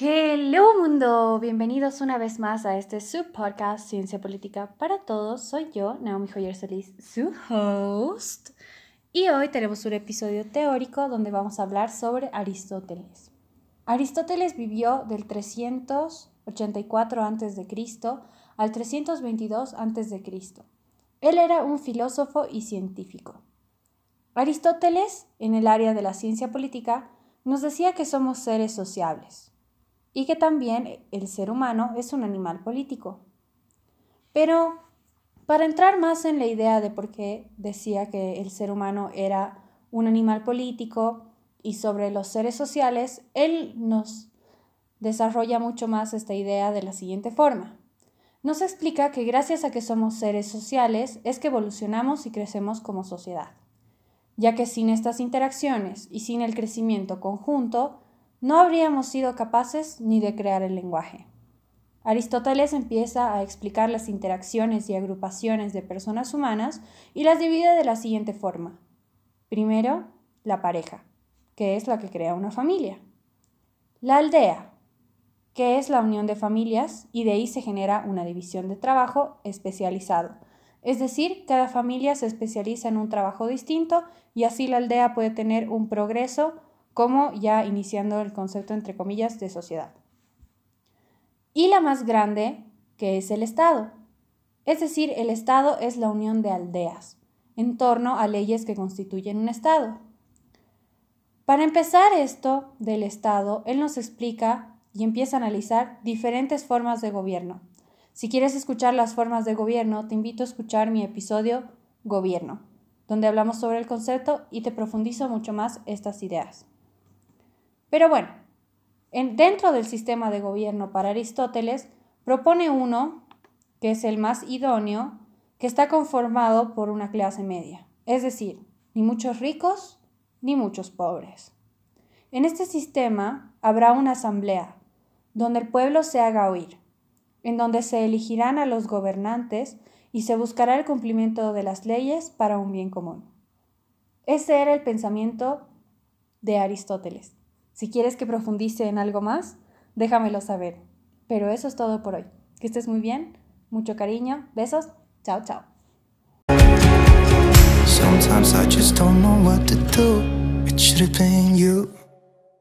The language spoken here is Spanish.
Hello mundo, bienvenidos una vez más a este subpodcast Ciencia Política para Todos. Soy yo, Naomi Joyer Solís, su host. Y hoy tenemos un episodio teórico donde vamos a hablar sobre Aristóteles. Aristóteles vivió del 384 a.C. al 322 a.C. Él era un filósofo y científico. Aristóteles, en el área de la ciencia política, nos decía que somos seres sociables y que también el ser humano es un animal político. Pero para entrar más en la idea de por qué decía que el ser humano era un animal político y sobre los seres sociales, él nos desarrolla mucho más esta idea de la siguiente forma. Nos explica que gracias a que somos seres sociales es que evolucionamos y crecemos como sociedad, ya que sin estas interacciones y sin el crecimiento conjunto, no habríamos sido capaces ni de crear el lenguaje. Aristóteles empieza a explicar las interacciones y agrupaciones de personas humanas y las divide de la siguiente forma. Primero, la pareja, que es la que crea una familia. La aldea, que es la unión de familias y de ahí se genera una división de trabajo especializado. Es decir, cada familia se especializa en un trabajo distinto y así la aldea puede tener un progreso como ya iniciando el concepto, entre comillas, de sociedad. Y la más grande, que es el Estado. Es decir, el Estado es la unión de aldeas, en torno a leyes que constituyen un Estado. Para empezar esto del Estado, él nos explica y empieza a analizar diferentes formas de gobierno. Si quieres escuchar las formas de gobierno, te invito a escuchar mi episodio Gobierno, donde hablamos sobre el concepto y te profundizo mucho más estas ideas. Pero bueno, dentro del sistema de gobierno para Aristóteles, propone uno, que es el más idóneo, que está conformado por una clase media, es decir, ni muchos ricos ni muchos pobres. En este sistema habrá una asamblea, donde el pueblo se haga oír, en donde se elegirán a los gobernantes y se buscará el cumplimiento de las leyes para un bien común. Ese era el pensamiento de Aristóteles. Si quieres que profundice en algo más, déjamelo saber. Pero eso es todo por hoy. Que estés muy bien, mucho cariño, besos, chao, chao.